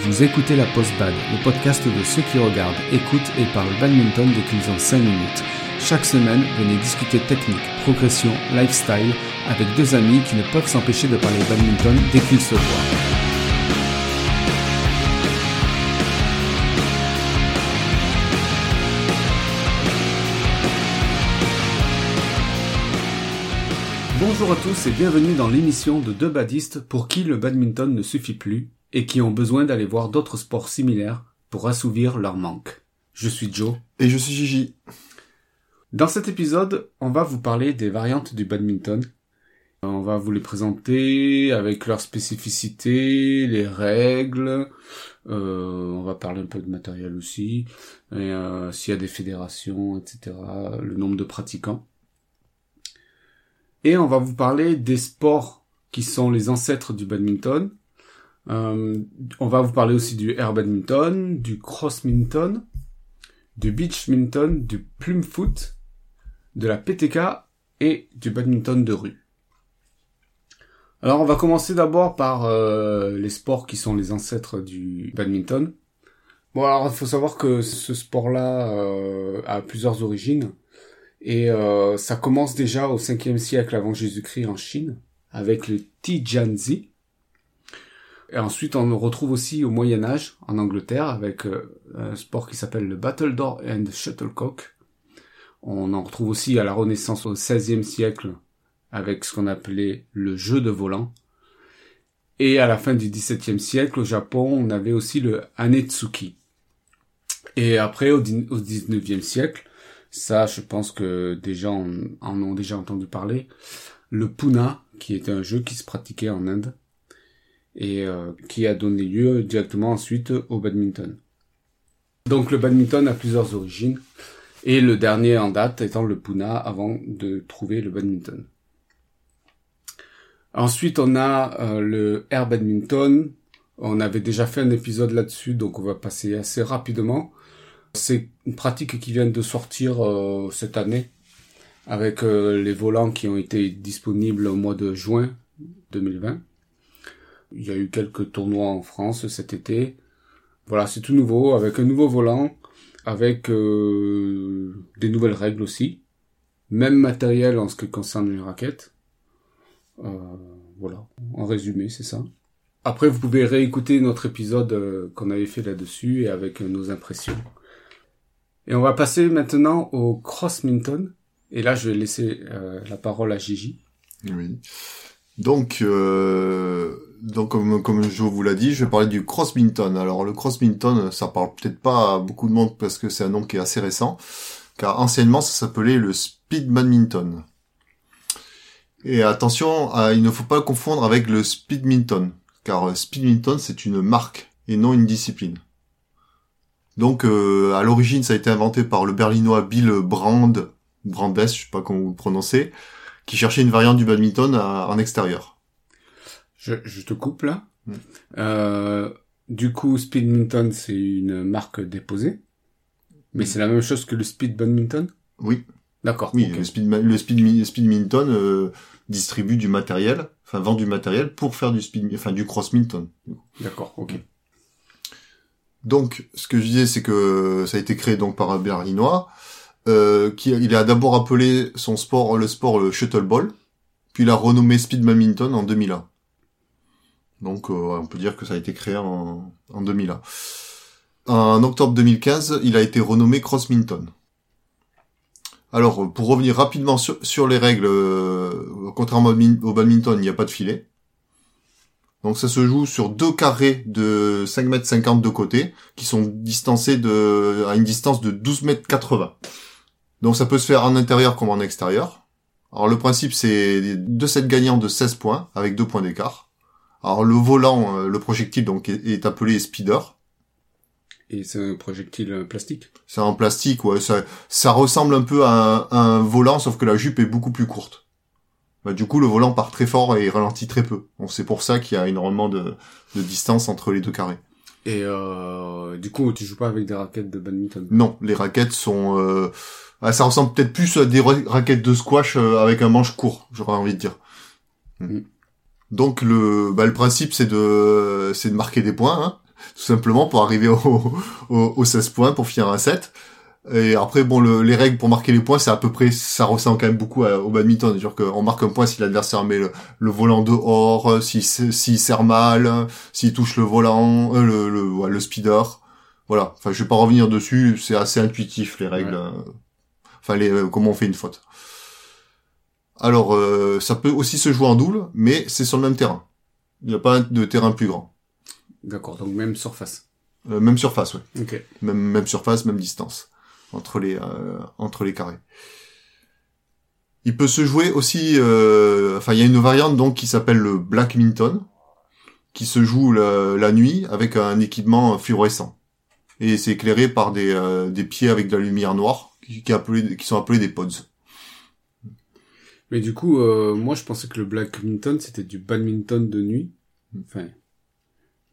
Vous écoutez la Post-Bad, le podcast de ceux qui regardent, écoutent et parlent badminton dès qu'ils ont 5 minutes. Chaque semaine, venez discuter technique, progression, lifestyle avec deux amis qui ne peuvent s'empêcher de parler badminton dès qu'ils se voient. Bonjour à tous et bienvenue dans l'émission de deux badistes pour qui le badminton ne suffit plus et qui ont besoin d'aller voir d'autres sports similaires pour assouvir leur manque. Je suis Joe. Et je suis Gigi. Dans cet épisode, on va vous parler des variantes du badminton. On va vous les présenter avec leurs spécificités, les règles. Euh, on va parler un peu de matériel aussi, euh, s'il y a des fédérations, etc. Le nombre de pratiquants. Et on va vous parler des sports qui sont les ancêtres du badminton. Euh, on va vous parler aussi du air badminton, du crossminton, du beachminton, du plume foot, de la PTK et du badminton de rue. Alors on va commencer d'abord par euh, les sports qui sont les ancêtres du badminton. Bon alors il faut savoir que ce sport-là euh, a plusieurs origines et euh, ça commence déjà au 5e siècle avant Jésus-Christ en Chine avec le Tijanzi. Et ensuite on le retrouve aussi au Moyen Âge en Angleterre avec un sport qui s'appelle le Battledore and Shuttlecock. On en retrouve aussi à la Renaissance au XVIe siècle avec ce qu'on appelait le jeu de volant. Et à la fin du XVIIe siècle, au Japon, on avait aussi le Hanetsuki. Et après, au XIXe siècle, ça, je pense que des gens en ont déjà entendu parler, le Puna, qui était un jeu qui se pratiquait en Inde et euh, qui a donné lieu directement ensuite au badminton. Donc le badminton a plusieurs origines, et le dernier en date étant le Puna avant de trouver le badminton. Ensuite, on a euh, le air badminton. On avait déjà fait un épisode là-dessus, donc on va passer assez rapidement. C'est une pratique qui vient de sortir euh, cette année, avec euh, les volants qui ont été disponibles au mois de juin 2020. Il y a eu quelques tournois en France cet été. Voilà, c'est tout nouveau, avec un nouveau volant, avec euh, des nouvelles règles aussi. Même matériel en ce qui concerne les raquettes. Voilà, en résumé, c'est ça. Après, vous pouvez réécouter notre épisode qu'on avait fait là-dessus et avec nos impressions. Et on va passer maintenant au crossminton. Et là, je vais laisser euh, la parole à Gigi. Oui. Donc, euh, donc comme, comme je vous l'ai dit, je vais parler du crossminton. Alors le crossminton, ça parle peut-être pas à beaucoup de monde parce que c'est un nom qui est assez récent, car anciennement ça s'appelait le speed badminton. Et attention, euh, il ne faut pas confondre avec le speedminton, car speedminton c'est une marque et non une discipline. Donc euh, à l'origine ça a été inventé par le berlinois Bill Brand, Brandes, je sais pas comment vous le prononcez, qui cherchait une variante du badminton à- en extérieur. Je, je te coupe là. Mm. Euh, du coup, Speedminton, c'est une marque déposée. Mais c'est la même chose que le Speed Badminton? Oui, D'accord. oui, le speed, le speed, le speedminton euh, distribue du matériel, enfin vend du matériel pour faire du speed, enfin du crossminton. D'accord, ok. Donc, ce que je disais, c'est que ça a été créé donc par un berlinois, euh, qui il a d'abord appelé son sport le sport le shuttleball, puis il a renommé speed badminton en 2001. Donc, euh, on peut dire que ça a été créé en, en 2001. En octobre 2015, il a été renommé crossminton. Alors, pour revenir rapidement sur, sur les règles, euh, contrairement au badmin- au badminton, il n'y a pas de filet. Donc ça se joue sur deux carrés de 5 mètres 50 de côté, qui sont distancés de, à une distance de 12 mètres 80. Donc ça peut se faire en intérieur comme en extérieur. Alors le principe c'est deux sets gagnants de 16 points, avec deux points d'écart. Alors le volant, euh, le projectile donc est, appelé speeder. Et c'est un projectile euh, plastique? C'est en plastique, ouais, ça, ça ressemble un peu à un, à un volant, sauf que la jupe est beaucoup plus courte. Bah, du coup, le volant part très fort et ralentit très peu. C'est pour ça qu'il y a énormément de, de distance entre les deux carrés. Et euh, du coup, tu joues pas avec des raquettes de badminton? Non, les raquettes sont... Euh... ah, ça ressemble peut-être plus à des ra- raquettes de squash euh, avec un manche court, j'aurais envie de dire. Mm. Donc le, bah, le principe c'est de, c'est de marquer des points. Hein. tout simplement pour arriver au, au, au 16 points pour finir un set. Et après, bon, le, les règles pour marquer les points, c'est à peu près, ça ressemble quand même beaucoup au badminton. C'est-à-dire qu'on marque un point si l'adversaire met le, le, volant dehors, si s'il serre mal, s'il touche le volant, euh, le, le, ouais, le speeder. Voilà. Enfin, je vais pas revenir dessus. C'est assez intuitif les règles. Enfin, les, euh, comment on fait une faute. Alors, euh, ça peut aussi se jouer en double, mais c'est sur le même terrain. Il n'y a pas de terrain plus grand. D'accord. Donc même surface. Euh, même surface, oui. Ok. Même, même surface, même distance entre les euh, entre les carrés. Il peut se jouer aussi, euh, enfin il y a une variante donc qui s'appelle le Black Minton, qui se joue la, la, nuit avec un équipement fluorescent et c'est éclairé par des, euh, des pieds avec de la lumière noire qui, qui, appelé, qui sont appelés des pods. Mais du coup, euh, moi je pensais que le Black Minton c'était du badminton de nuit. Enfin,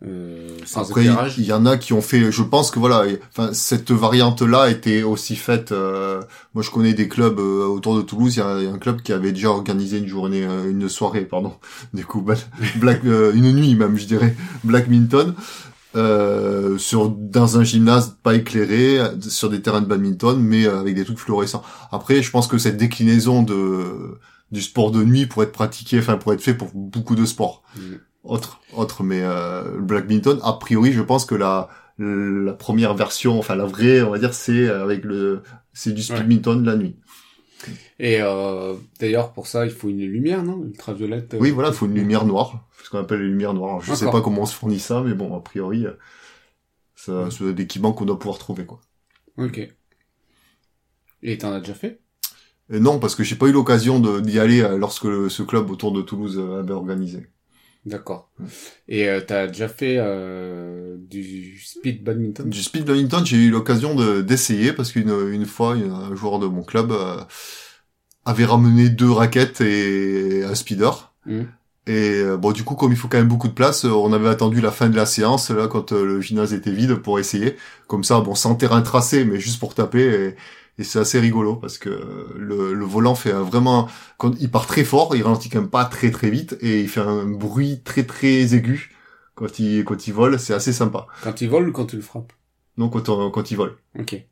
euh, sans Après, il y en a qui ont fait. Je pense que voilà, enfin cette variante-là était aussi faite. Euh, moi, je connais des clubs euh, autour de Toulouse. Il y, a un club qui avait déjà organisé une journée, euh, une soirée, pardon, du coup, black, une nuit même, je dirais, Black Minton. sur dans un gymnase pas éclairé sur des terrains de badminton mais avec des trucs fluorescents après je pense que cette déclinaison de du sport de nuit pour être pratiqué enfin pour être fait pour beaucoup de sports mm autre, autre, mais euh, le badminton, a priori, je pense que la la première version, enfin la vraie, on va dire, c'est avec le, c'est du speedminton de la nuit. Et euh, d'ailleurs, pour ça, il faut une lumière, non? Ultraviolette. Euh, oui, voilà, il faut une lumière noire, ce qu'on appelle les lumières noires. Je sais pas comment on se fournit ça, mais bon, a priori, ça, c'est l'équipement qu'on doit pouvoir trouver, quoi. Ok. Et t'en as déjà fait? Et Non, parce que j'ai pas eu l'occasion d'y aller lorsque ce club autour de Toulouse avait organisé. D'accord. Et euh, t'as déjà fait euh, du speed badminton? Du speed badminton, j'ai eu l'occasion de d'essayer parce qu'une une fois, un joueur de mon club euh, avait ramené deux raquettes et un speeder. Mmh. Et euh, bon, du coup, comme il faut quand même beaucoup de place, on avait attendu la fin de la séance là quand le gymnase était vide pour essayer. Comme ça, bon, sans terrain tracé, mais juste pour taper. Et, et c'est assez rigolo parce que le, le volant fait vraiment quand il part très fort, il ralentit quand même pas très très vite et il fait un bruit très très aigu quand il quand il vole, c'est assez sympa. Quand il vole ou quand tu le frappes Non, quand quand il vole. OK.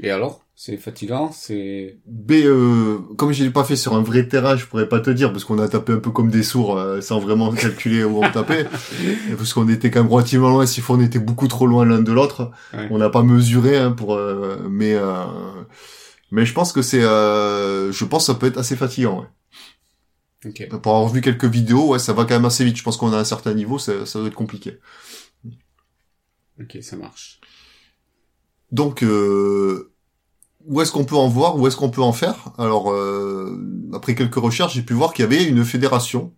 Et alors? C'est fatigant, c'est. B, euh, comme je l'ai pas fait sur un vrai terrain, je pourrais pas te dire parce qu'on a tapé un peu comme des sourds euh, sans vraiment calculer où on tapait, parce qu'on était quand même relativement loin. Si on était beaucoup trop loin l'un de l'autre, on n'a pas mesuré hein, pour. Euh, mais euh, mais je pense que c'est, je pense que ça peut être assez fatigant. Ouais. Okay. Pour avoir vu quelques vidéos, ouais, ça va quand même assez vite. Je pense qu'on a un certain niveau, ça, ça doit être compliqué. Ok, ça marche. Donc euh, où est-ce qu'on peut en voir, où est-ce qu'on peut en faire? Alors, euh, après quelques recherches, j'ai pu voir qu'il y avait une fédération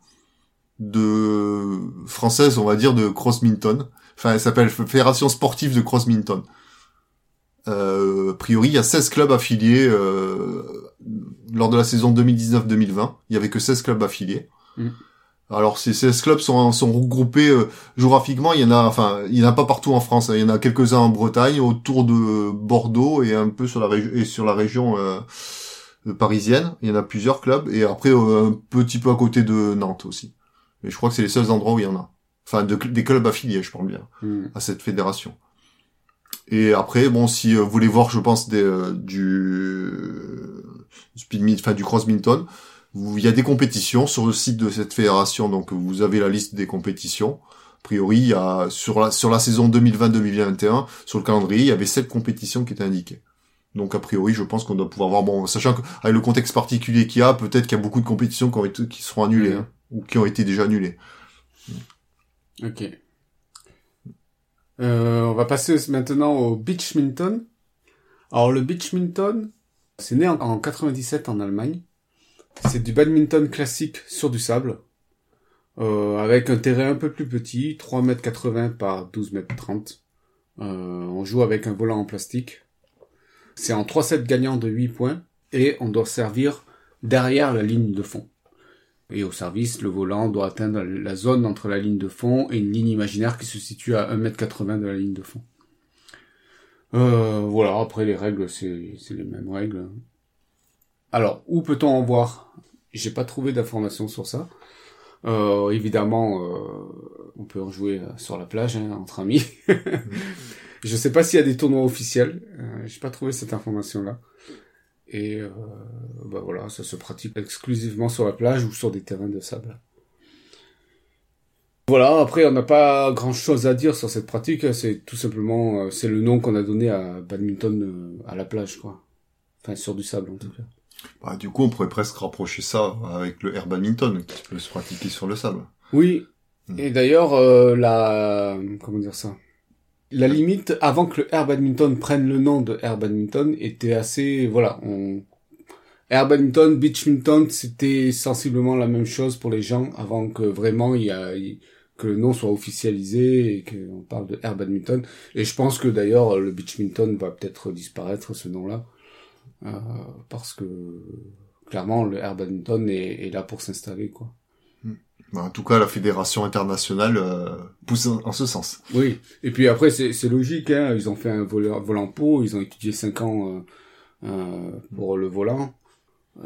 de française, on va dire, de crossminton. Enfin, elle s'appelle Fédération sportive de crossminton. Euh, a priori, il y a 16 clubs affiliés euh, lors de la saison 2019-2020. Il y avait que 16 clubs affiliés. Mm. Alors ces 16 clubs sont, sont regroupés euh, géographiquement, il y en a enfin, il y en a pas partout en France, hein. il y en a quelques-uns en Bretagne, autour de Bordeaux et un peu sur la région et sur la région euh, parisienne, il y en a plusieurs clubs et après euh, un petit peu à côté de Nantes aussi. Mais je crois que c'est les seuls endroits où il y en a. Enfin des clubs affiliés, je parle bien hmm. à cette fédération. Et après bon si vous voulez voir je pense des, du speed enfin du cross minton, il y a des compétitions sur le site de cette fédération, donc vous avez la liste des compétitions. A priori, il y a, sur la, sur la saison 2020-2021, sur le calendrier, il y avait sept compétitions qui étaient indiquées. Donc a priori, je pense qu'on doit pouvoir voir, bon, sachant qu'avec le contexte particulier qu'il y a, peut-être qu'il y a beaucoup de compétitions qui, ont été, qui seront annulées, hein, ou qui ont été déjà annulées. Ok. Euh, on va passer maintenant au beachminton. Alors le beachminton, c'est né en, en 97 en Allemagne. C'est du badminton classique sur du sable, euh, avec un terrain un peu plus petit, 3,80 m par 12 m 30. Euh, on joue avec un volant en plastique. C'est en 3 sets gagnants de 8 points, et on doit servir derrière la ligne de fond. Et au service, le volant doit atteindre la zone entre la ligne de fond et une ligne imaginaire qui se situe à 1m80 de la ligne de fond. Euh, voilà, après les règles, c'est les mêmes règles. Alors, où peut-on en voir? J'ai pas trouvé d'informations sur ça. Euh, évidemment, euh, on peut en jouer sur la plage hein, entre amis. Je sais pas s'il y a des tournois officiels. Euh, J'ai pas trouvé cette information-là. Et euh, bah voilà, ça se pratique exclusivement sur la plage ou sur des terrains de sable. Voilà, après on n'a pas grand chose à dire sur cette pratique, c'est tout simplement euh, c'est le nom qu'on a donné à badminton euh, à la plage quoi. Enfin sur du sable en tout cas. Bah, du coup, on pourrait presque rapprocher ça avec le air badminton qui peut se pratiquer sur le sable. Oui. Mm. Et d'ailleurs euh, la comment dire ça? La limite avant que le air badminton prenne le nom de air badminton était assez voilà, on Air badminton, beach minton, c'était sensiblement la même chose pour les gens avant que vraiment il y a que le nom soit officialisé et qu'on parle de air badminton. Et je pense que d'ailleurs le beach minton va peut-être disparaître ce nom-là euh, parce que clairement le air badminton est, est là pour s'installer quoi. Bah, en tout cas, la fédération internationale euh, pousse en, en ce sens. Oui. Et puis après c'est c'est logique hein, ils ont fait un volant, volant pot, ils ont étudié cinq ans euh, euh, pour le volant.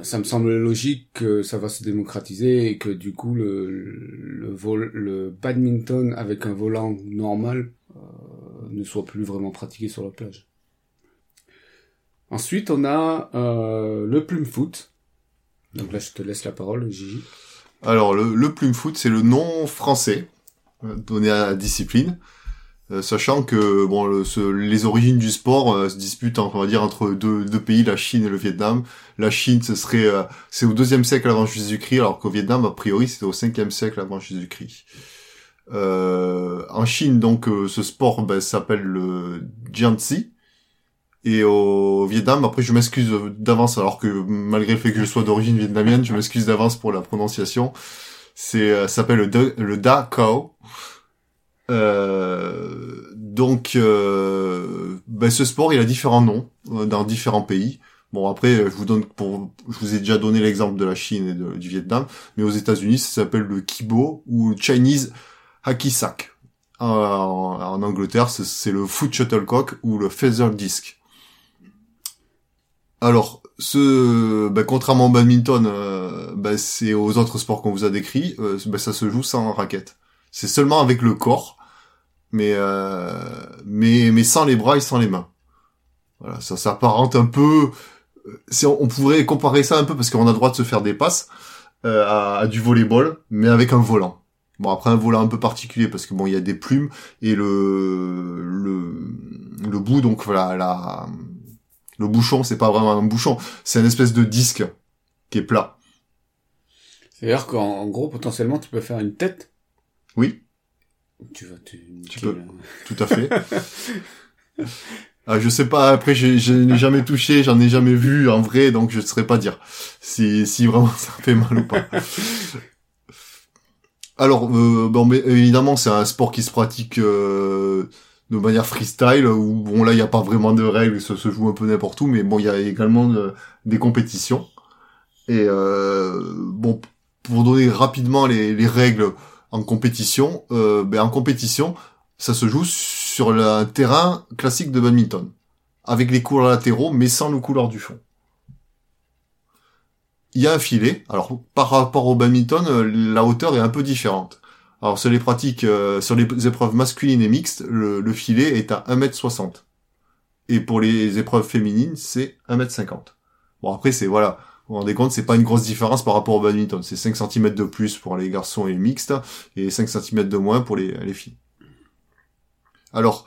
Ça me semble logique que ça va se démocratiser et que du coup le le, vol, le badminton avec un volant normal euh, ne soit plus vraiment pratiqué sur la plage. Ensuite, on a euh, le plume foot. Donc là, je te laisse la parole, Gigi. Alors, le, le plume foot, c'est le nom français euh, donné à la discipline, Euh, sachant que bon, le- ce- les origines du sport euh, se disputent, on va dire, entre deux, deux pays, la Chine et le Vietnam. La Chine, ce serait, euh, c'est au deuxième siècle avant Jésus-Christ, alors qu'au Vietnam, a priori, c'était au cinquième siècle avant Jésus-Christ. En Chine, donc, ce sport ben, s'appelle le Jiangxi. Et au Vietnam, après, je m'excuse d'avance, alors que malgré le fait que je sois d'origine vietnamienne, je m'excuse d'avance pour la prononciation. C'est, euh, s'appelle le, le Da Cao. Euh, donc, euh, ben, ce sport, il a différents noms euh, dans différents pays. Bon, après, je vous donne pour, je vous ai déjà donné l'exemple de la Chine et de- du Vietnam, mais aux États-Unis, ça s'appelle le Kibo ou Chinese Hakisak. En, en, en Angleterre, c'est le foot shuttlecock ou le feather disc. Alors, ce, ben, contrairement au badminton, euh, ben, c'est aux autres sports qu'on vous a décrits, euh, ben, ça se joue sans raquette. C'est seulement avec le corps, mais euh, mais mais sans les bras et sans les mains. Voilà, ça s'apparente un peu. euh, on, pourrait comparer ça un peu parce qu'on a le droit de se faire des passes à, à du volleyball, mais avec un volant. Bon après un volant un peu particulier parce que bon il y a des plumes et le le le bout donc voilà la le bouchon c'est pas vraiment un bouchon c'est une espèce de disque qui est plat. C'est-à-dire qu'en en gros, potentiellement, tu peux faire une tête. Oui. Tu vas te niquer, peux. là. Tout à fait. Ah, je sais pas, après je, je n'ai jamais touché, j'en ai jamais vu en vrai, donc je ne saurais pas dire si, si vraiment ça fait mal ou pas. Alors, euh, bon, mais évidemment, c'est un sport qui se pratique euh, de manière freestyle, où bon là, il n'y a pas vraiment de règles, ça se joue un peu n'importe où, mais bon, il y a également euh, des compétitions. Et euh, bon, pour donner rapidement les, les règles en compétition, euh, ben en compétition, ça se joue sur le- terrain classique de badminton, avec les couleurs latéraux, mais sans le couleur du fond. Il y a un filet. Alors, par rapport au badminton, euh, la hauteur est un peu différente. Alors, sur les pratiques, euh, sur les épreuves masculines et mixtes, le, le filet est à 1m60. Et pour les épreuves féminines, c'est 1m50. Bon, après, c'est, voilà, vous vous rendez compte, c'est pas une grosse différence par rapport au badminton. C'est 5 cm de plus pour les garçons et mixtes, et 5 cm de moins pour les, les filles. Alors,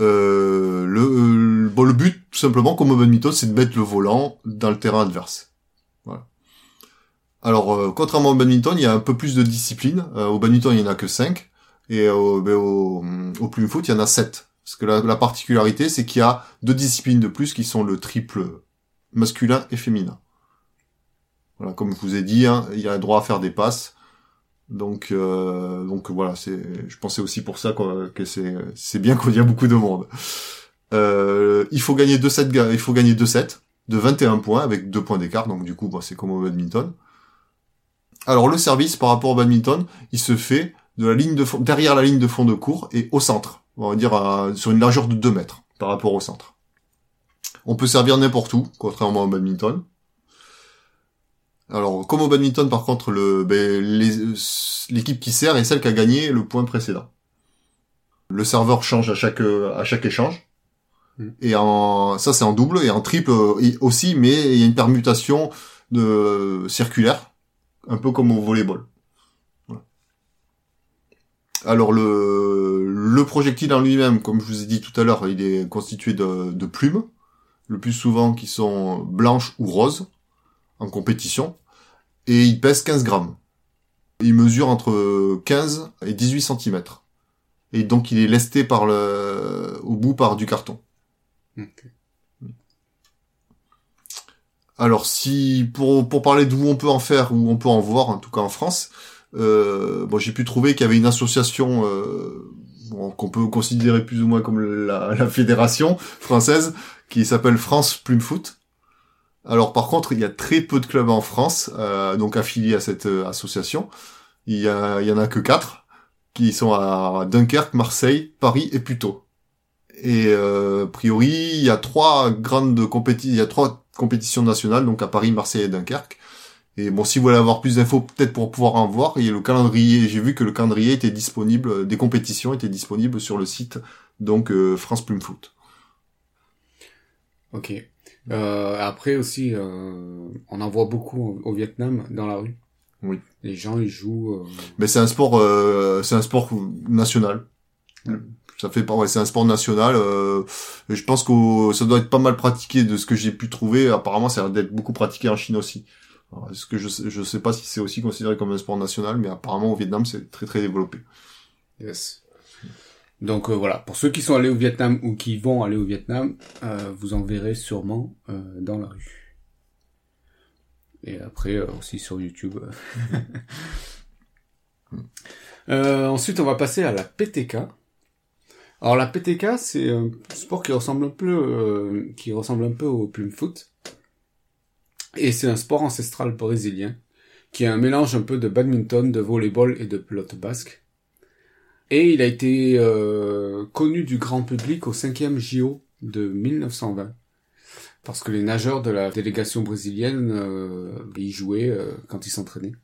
euh, le, euh, bon, le but, tout simplement, comme au badminton, c'est de mettre le volant dans le terrain adverse. Alors, euh, contrairement au badminton, il y a un peu plus de discipline. Euh, au badminton, il y en a que 5. Et au, ben, au, plume foot, il y en a 7. Parce que la, la particularité, c'est qu'il y a deux disciplines de plus qui sont le triple masculin et féminin. Voilà, comme je vous ai dit, hein, il y a droit à faire des passes. Donc, euh, donc voilà, je pensais aussi pour ça que c'est, bien qu'on y a beaucoup de monde. Il faut gagner 2 sets, il faut gagner 2 sets de 21 points avec 2 points d'écart, donc du coup, bah, c'est comme au badminton. Alors le service par rapport au badminton, il se fait de la ligne de fond, derrière la ligne de fond de cours et au centre. On va dire à- sur une largeur de 2 mètres par rapport au centre. On peut servir n'importe où, contrairement au badminton. Alors, comme au badminton, par contre, le ben, l'équipe qui sert est celle qui a gagné le point précédent. Le serveur change à chaque à chaque échange. Mm. Et en ça c'est en double et en triple euh, aussi, mais il y a une permutation de circulaire, un peu comme au volleyball. Voilà. Alors le le projectile en lui-même, comme je vous ai dit tout à l'heure, il est constitué de, plumes, le plus souvent qui sont blanches ou roses en compétition, et il pèse 15 grammes. Il mesure entre 15 et 18 cm. Et donc il est lesté par le, au bout par du carton. Alors si pour pour parler d'où on peut en faire, où on peut en voir, en tout cas en France, euh, bon j'ai pu trouver qu'il y avait une association euh, qu'on peut considérer plus ou moins comme la, fédération française qui s'appelle France Plume Foot. Alors par contre il y a très peu de clubs en France euh, donc affiliés à cette association. Il y, a, il y en a que quatre qui sont à Dunkerque, Marseille, Paris et Puteaux. Et euh, a priori, il y a trois grandes compétitions, il y a trois compétitions nationales, donc à Paris, Marseille et Dunkerque. Et bon, si vous voulez avoir plus d'infos, peut-être pour pouvoir en voir, il y a le calendrier. J'ai vu que le calendrier était disponible, des compétitions étaient disponibles sur le site, donc euh, France Plume Foot. Ok. Euh, après aussi, euh, on en voit beaucoup au, au Vietnam dans la rue. Oui. Les gens ils jouent. euh, Mais c'est un sport, euh, c'est un sport national. Ça fait pas, ouais, c'est un sport national. Euh, je pense que ça doit être pas mal pratiqué de ce que j'ai pu trouver. Apparemment, ça a l'air d'être beaucoup pratiqué en Chine aussi. Alors, Est-ce que je sais, je sais pas si c'est aussi considéré comme un sport national, mais apparemment au Vietnam c'est très très développé. Yes. Donc euh, voilà, pour ceux qui sont allés au Vietnam ou qui vont aller au Vietnam, euh, vous en verrez sûrement euh, dans la rue. Et après euh, aussi sur YouTube. Euh, ensuite, on va passer à la PTK. Alors la PTK, c'est un sport qui ressemble un peu, euh, qui ressemble un peu au plume foot. Et c'est un sport ancestral brésilien qui est un mélange un peu de badminton, de volleyball et de pelote basque. Et il a été euh, connu du grand public au 5e JO de 1920. Parce que les nageurs de la délégation brésilienne euh, y jouaient quand ils s'entraînaient.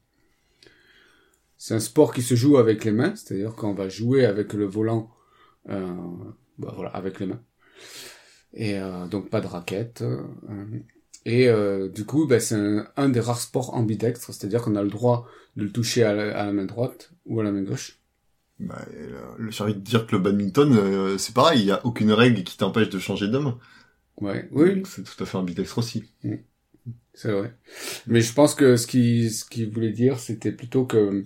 C'est un sport qui se joue avec les mains, c'est-à-dire qu'on va jouer avec le volant, bah voilà, avec les mains. Et euh, donc pas de raquette. euh, et euh, du coup, bah, c'est un, un des rares sports ambidextres, c'est-à-dire qu'on a le droit de le toucher à la, à la main droite ou à la main gauche. Bah, euh, j'ai envie de dire que le badminton, euh, c'est pareil, il y a aucune règle qui t'empêche de changer de main. Ouais, oui, C'est tout à fait ambidextre aussi. c'est vrai. Mais je pense que ce qu'il ce qu'il voulait dire, c'était plutôt que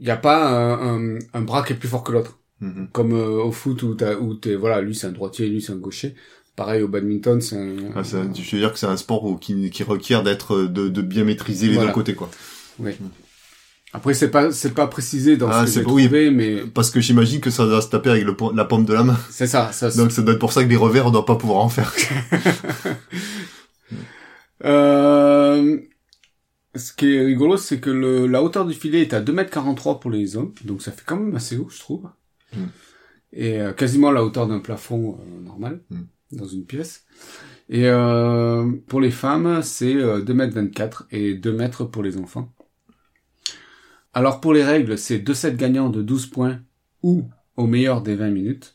il n'y a pas un, un, un bras qui est plus fort que l'autre. Mhm. Comme euh, au foot où t'as, où t'es, voilà, lui c'est un droitier, lui c'est un gaucher. Pareil au badminton, c'est un. Ah, un- je veux dire que c'est un sport où- qui, qui requiert d'être de, de bien maîtriser les Voilà. deux côtés quoi. Après c'est pas c'est pas précisé dans Ah, ce que pas- oui. trouvé, mais Parce que j'imagine que ça doit se taper avec le, la paume de la main. c'est ça. ça Donc ça doit être pour ça que les revers on doit pas pouvoir en faire. Euh, ce qui est rigolo, c'est que le, la hauteur du filet est à 2m43 pour les hommes, donc ça fait quand même assez haut, je trouve. Mm. Et euh, quasiment la hauteur d'un plafond euh, normal, Mm. dans une pièce. Et euh, pour les femmes, c'est euh, 2m24 et 2 mètres pour les enfants. Alors pour les règles, c'est 2 sets gagnants de 12 points ou au meilleur des 20 minutes.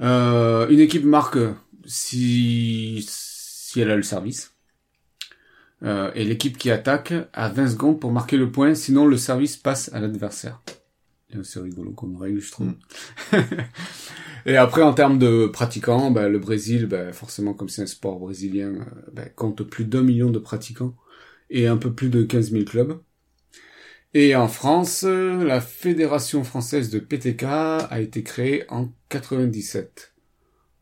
Euh, une équipe marque si, si elle a le service. Euh, et l'équipe qui attaque a 20 secondes pour marquer le point, sinon le service passe à l'adversaire. C'est rigolo comme règle, je trouve. et après, en termes de pratiquants, bah, le Brésil, bah, forcément, comme c'est un sport brésilien, euh, bah, compte plus d'un million de pratiquants et un peu plus de 15 000 clubs. Et en France, euh, la Fédération française de PTK a été créée en 97.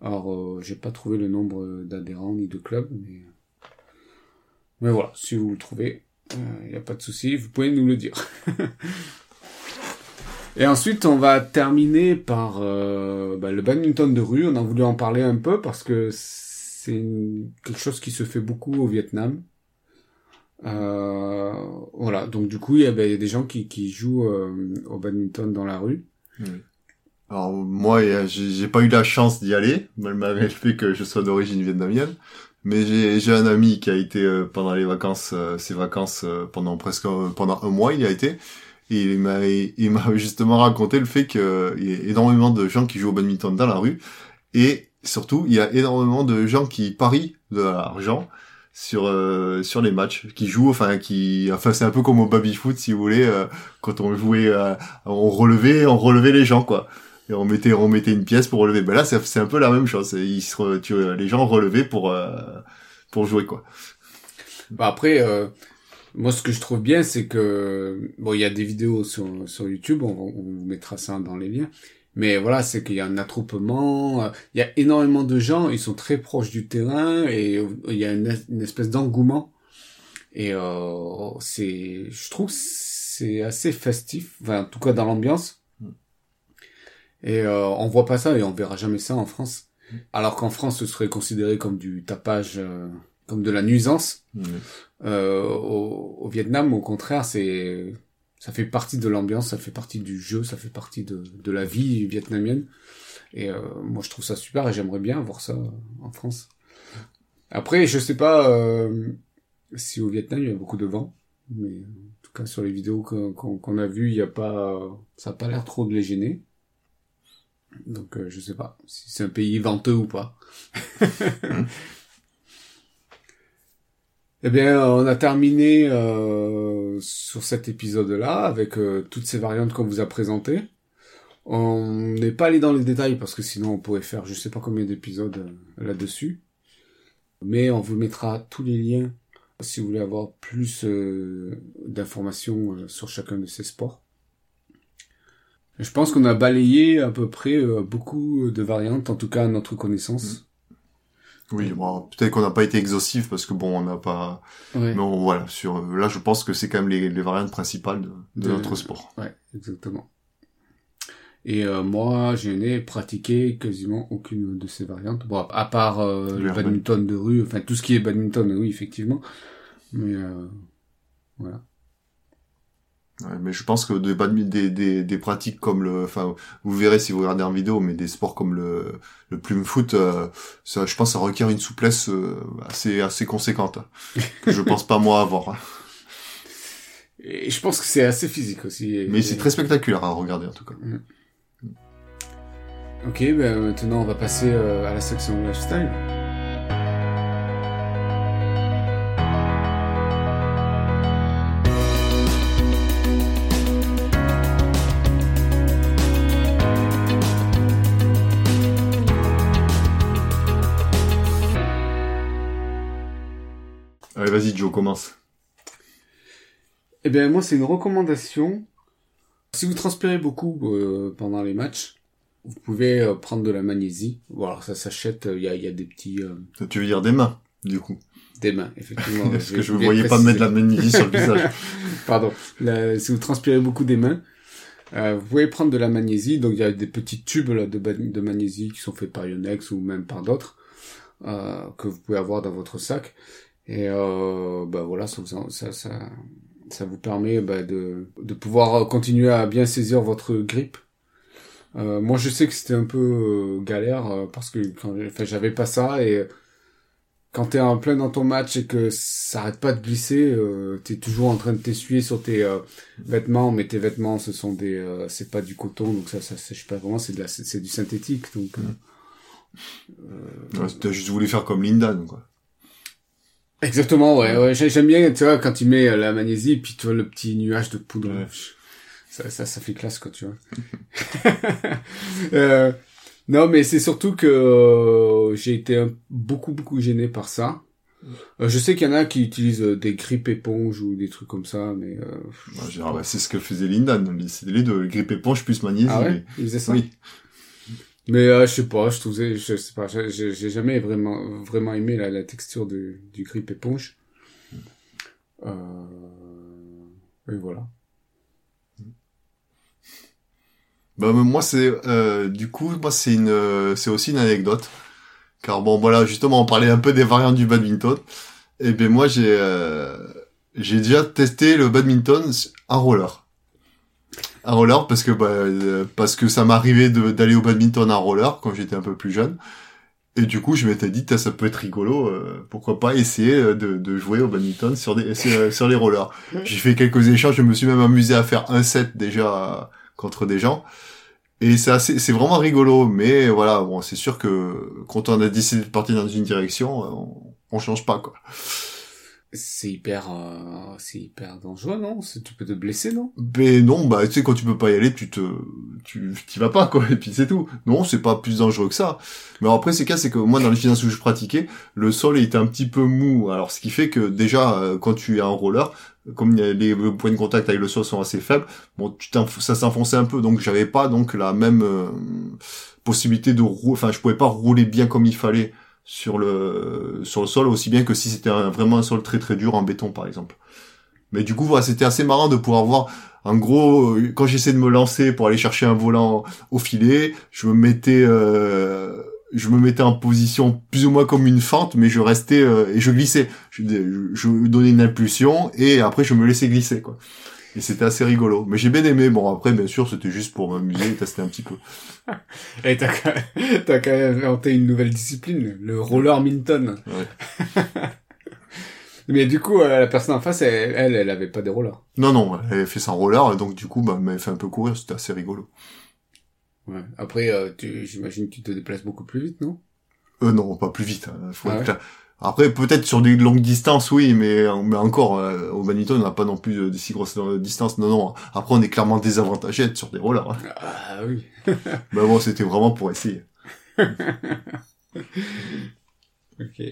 Alors, euh, j'ai pas trouvé le nombre d'adhérents ni de clubs, mais mais voilà, si vous le trouvez, il n'y a pas de souci, vous pouvez nous le dire. Et ensuite, on va terminer par euh, bah, le badminton de rue. On a voulu en parler un peu parce que c'est une- quelque chose qui se fait beaucoup au Vietnam. Euh, voilà, donc du coup, il y a, bah, y a des gens qui, qui jouent euh, au badminton dans la rue. Alors moi, j'ai pas eu la chance d'y aller, malgré le fait que je sois d'origine vietnamienne. Mais j'ai un ami qui a été euh, pendant les vacances, euh, ses vacances pendant presque pendant un mois, il y a été. Il m'a justement raconté le fait qu'il y a énormément de gens qui jouent au badminton dans la rue et surtout il y a énormément de gens qui parient de l'argent sur sur les matchs qui jouent enfin qui enfin c'est un peu comme au baby foot si vous voulez quand on jouait on relevait on relevait les gens quoi et on mettait on mettait une pièce pour relever. Ben là c'est un peu la même chose. Ils les gens relevaient pour euh, pour jouer quoi. Bah après euh, moi ce que je trouve bien c'est que bon il y a des vidéos sur sur YouTube, on, vous mettra ça dans les liens. Mais voilà, c'est qu'il y a un attroupement, euh, il y a énormément de gens, ils sont très proches du terrain et il y a une, une espèce d'engouement. Et euh, c'est, je trouve, c'est assez festif, enfin, en tout cas dans l'ambiance. Et euh, on voit pas ça et on verra jamais ça en France. Mm. Alors qu'en France, ce serait considéré comme du tapage, euh, comme de la nuisance. Mm. Euh, au, au, Vietnam, au contraire, c'est ça fait partie de l'ambiance, ça fait partie du jeu, ça fait partie de, de la vie vietnamienne. Et euh, moi, je trouve ça super et j'aimerais bien voir ça en France. Après, je sais pas euh, si au Vietnam il y a beaucoup de vent, mais en tout cas sur les vidéos qu'on a vues, il y a pas, ça a pas l'air trop de les gêner. Donc euh, je sais pas si c'est un pays venteux ou pas. eh bien, on a terminé euh, sur cet épisode-là avec euh, toutes ces variantes qu'on vous a présentées. On n'est pas allé dans les détails parce que sinon on pourrait faire je sais pas combien d'épisodes euh, là-dessus. Mais on vous mettra tous les liens si vous voulez avoir plus d'informations sur chacun de ces sports. Je pense qu'on a balayé à peu près euh, beaucoup de variantes, en tout cas à notre connaissance. Mm. Oui, bon, peut-être qu'on n'a pas été exhaustif parce que bon, on n'a pas. Ouais. Mais voilà, sur là, je pense que c'est quand même les, les variantes principales de, de, notre sport. Ouais, exactement. Et euh, moi, je n'ai pratiqué quasiment aucune de ces variantes. Bon, à part euh, le badminton de rue, enfin tout ce qui est badminton, oui, effectivement. Mais euh, voilà. Ouais, mais je pense que des, des, des, des, pratiques comme le, enfin, vous verrez si vous regardez en vidéo, mais des sports comme le, le plume foot, euh, ça, je pense, ça requiert une souplesse euh, assez, assez conséquente. que je pense pas moi avoir. Et je pense que c'est assez physique aussi. Mais c'est très spectaculaire à regarder en tout cas. Mm. Ok, ben maintenant on va passer euh, à la section lifestyle. Vas-y Joe, commence. Eh bien moi c'est une recommandation. Si vous transpirez beaucoup euh, pendant les matchs, vous pouvez euh, prendre de la magnésie. Voilà, ça s'achète, il y a, y a, des petits... Euh, tu veux dire des mains, du coup Des mains, effectivement. Parce que je ne voyais pas mettre de la magnésie sur le visage. Pardon. si vous transpirez beaucoup des mains, vous pouvez prendre de la magnésie. Donc il y a des petits tubes là, de, de magnésie qui sont faits par Yonex ou même par d'autres. que vous pouvez avoir dans votre sac et euh, bah voilà, ça, ça, ça, ça vous permet bah, de, de pouvoir continuer à bien saisir votre grippe. Euh, moi, je sais que c'était un peu euh, galère euh, parce que enfin, j'avais pas ça et quand t'es en plein dans ton match et que ça arrête pas de glisser, euh, t'es toujours en train de t'essuyer sur tes euh, vêtements, mais tes vêtements, ce sont des, c'est pas du coton, donc ça, ça sèche pas vraiment, c'est de la, c'est du synthétique, donc. Euh, ouais, juste voulu faire comme Linda, quoi. Exactement, ouais, ouais. J'aime bien, tu vois, quand tu mets euh, la magnésie, puis tu vois le petit nuage de poudre. Ça, ça, ça fait classe, quoi, tu vois. euh, non, mais c'est surtout que euh, j'ai été beaucoup, beaucoup gêné par ça. Euh, je sais qu'il y en a qui utilisent des grippes éponges ou des trucs comme ça, mais... bah, c'est ce que faisait Linda, c'était les deux, grippe éponge plus magnésie. Ah ouais? Il faisait ça? Oui. Mais euh, je sais pas, je trouvais, je sais pas, j'ai jamais vraiment vraiment aimé la, la texture du grip éponge. Euh, et voilà. Bah moi c'est euh, du coup moi c'est une c'est aussi une anecdote car bon voilà justement on parlait un peu des variantes du badminton et ben moi j'ai euh, j'ai déjà testé le badminton en roller. Un roller parce que bah, euh, parce que ça m'arrivait d'aller au badminton en roller quand j'étais un peu plus jeune. Et du coup, je m'étais dit, ça peut être rigolo, euh, pourquoi pas essayer euh, de, de jouer au badminton sur des sur, sur les rollers. J'ai fait quelques échanges, je me suis même amusé à faire un set déjà euh, contre des gens. Et c'est c'est vraiment rigolo, mais voilà, bon, c'est sûr que quand on a décidé de partir dans une direction, euh, on, on change pas quoi. C'est hyper, euh, c'est hyper dangereux, non? Tu peux te blesser, non? Mais non, bah tu sais quand tu peux pas y aller, tu te, tu t'y vas pas quoi, et puis c'est tout. Non, c'est pas plus dangereux que ça. Mais après, c'est cas, c'est que moi dans les finances où je pratiquais, le sol était un petit peu mou. Alors ce qui fait que déjà euh, quand tu es en roller, comme les le points de contact avec le sol sont assez faibles, bon, tu ça s'enfonçait un peu, donc j'avais pas donc la même euh, possibilité de rouler. Enfin, je pouvais pas rouler bien comme il fallait sur le sur le sol aussi bien que si c'était vraiment un sol très très dur en béton par exemple. Mais du coup, voilà, c'était assez marrant de pouvoir voir en gros, euh, quand j'essayais de me lancer pour aller chercher un volant au filet, je me mettais, euh, je me mettais en position plus ou moins comme une fente, mais je restais euh, et je glissais. Je, je donnais une impulsion et après je me laissais glisser quoi. Et c'était assez rigolo. Mais j'ai bien aimé. Bon après, bien sûr, c'était juste pour m'amuser et tester un petit peu. Et t'as quand, même- t'as quand même inventé une nouvelle discipline, le roller minton. Ouais. Mais du coup, euh, la personne en face, elle, elle, elle avait pas des rollers. Non non, elle avait fait en roller et donc du coup, bah, elle m'avait fait un peu courir. C'était assez rigolo. Ouais. Après, euh, tu, j'imagine que tu te déplaces beaucoup plus vite, non? Euh, non, pas plus vite. hein. Faut Ah être ouais clair. Après, peut-être sur des longues distances, oui, mais, mais encore, euh, au badminton, on n'a pas non plus euh, des si grosses euh, distances. Non, non. Après, on est clairement désavantagé d'être sur des rollers. hein. Ah oui. Mais bon, c'était vraiment pour essayer. Ok.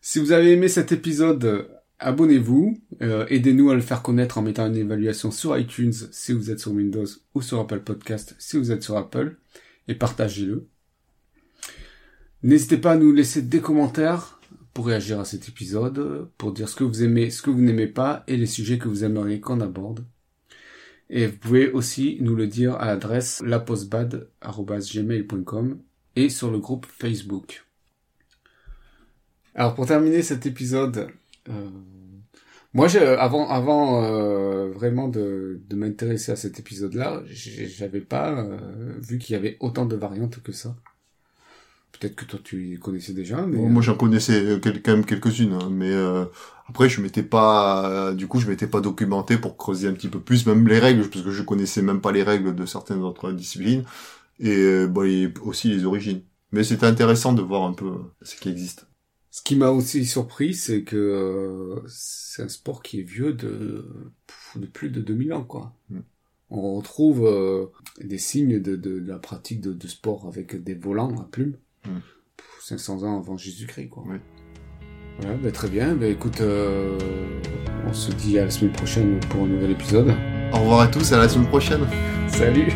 Si vous avez aimé cet épisode, abonnez-vous, euh, aidez-nous à le faire connaître en mettant une évaluation sur iTunes si vous êtes sur Windows ou sur Apple Podcast si vous êtes sur Apple, et partagez-le. N'hésitez pas à nous laisser des commentaires pour réagir à cet épisode, pour dire ce que vous aimez, ce que vous n'aimez pas et les sujets que vous aimeriez qu'on aborde. Et vous pouvez aussi nous le dire à l'adresse lapostbad.gmail.com et sur le groupe Facebook. Alors pour terminer cet épisode, euh, moi avant euh, vraiment de, m'intéresser à cet épisode-là, j'avais pas euh, vu qu'il y avait autant de variantes que ça. Peut-être que toi tu les connaissais déjà, mais Bon, moi, j'en connaissais euh, quand même quelques-unes, hein, mais euh, après, je m'étais pas, euh, du coup, je m'étais pas documenté pour creuser un petit peu plus, même les règles, parce que je connaissais même pas les règles de certaines autres disciplines, et euh, bon, et aussi les origines. Mais c'était intéressant de voir un peu ce qui existe. Ce qui m'a aussi surpris, c'est que euh, c'est un sport qui est vieux de, de plus de 2000 ans, quoi. Mm. On retrouve euh, des signes de, de, de la pratique de, de sport avec des volants à plumes. Mm. Pff, 500 ans avant Jésus-Christ, quoi. Oui. Voilà, bah, très bien. Bah, écoute, euh, on se dit à la semaine prochaine pour un nouvel épisode. Au revoir à tous, à la semaine prochaine. Salut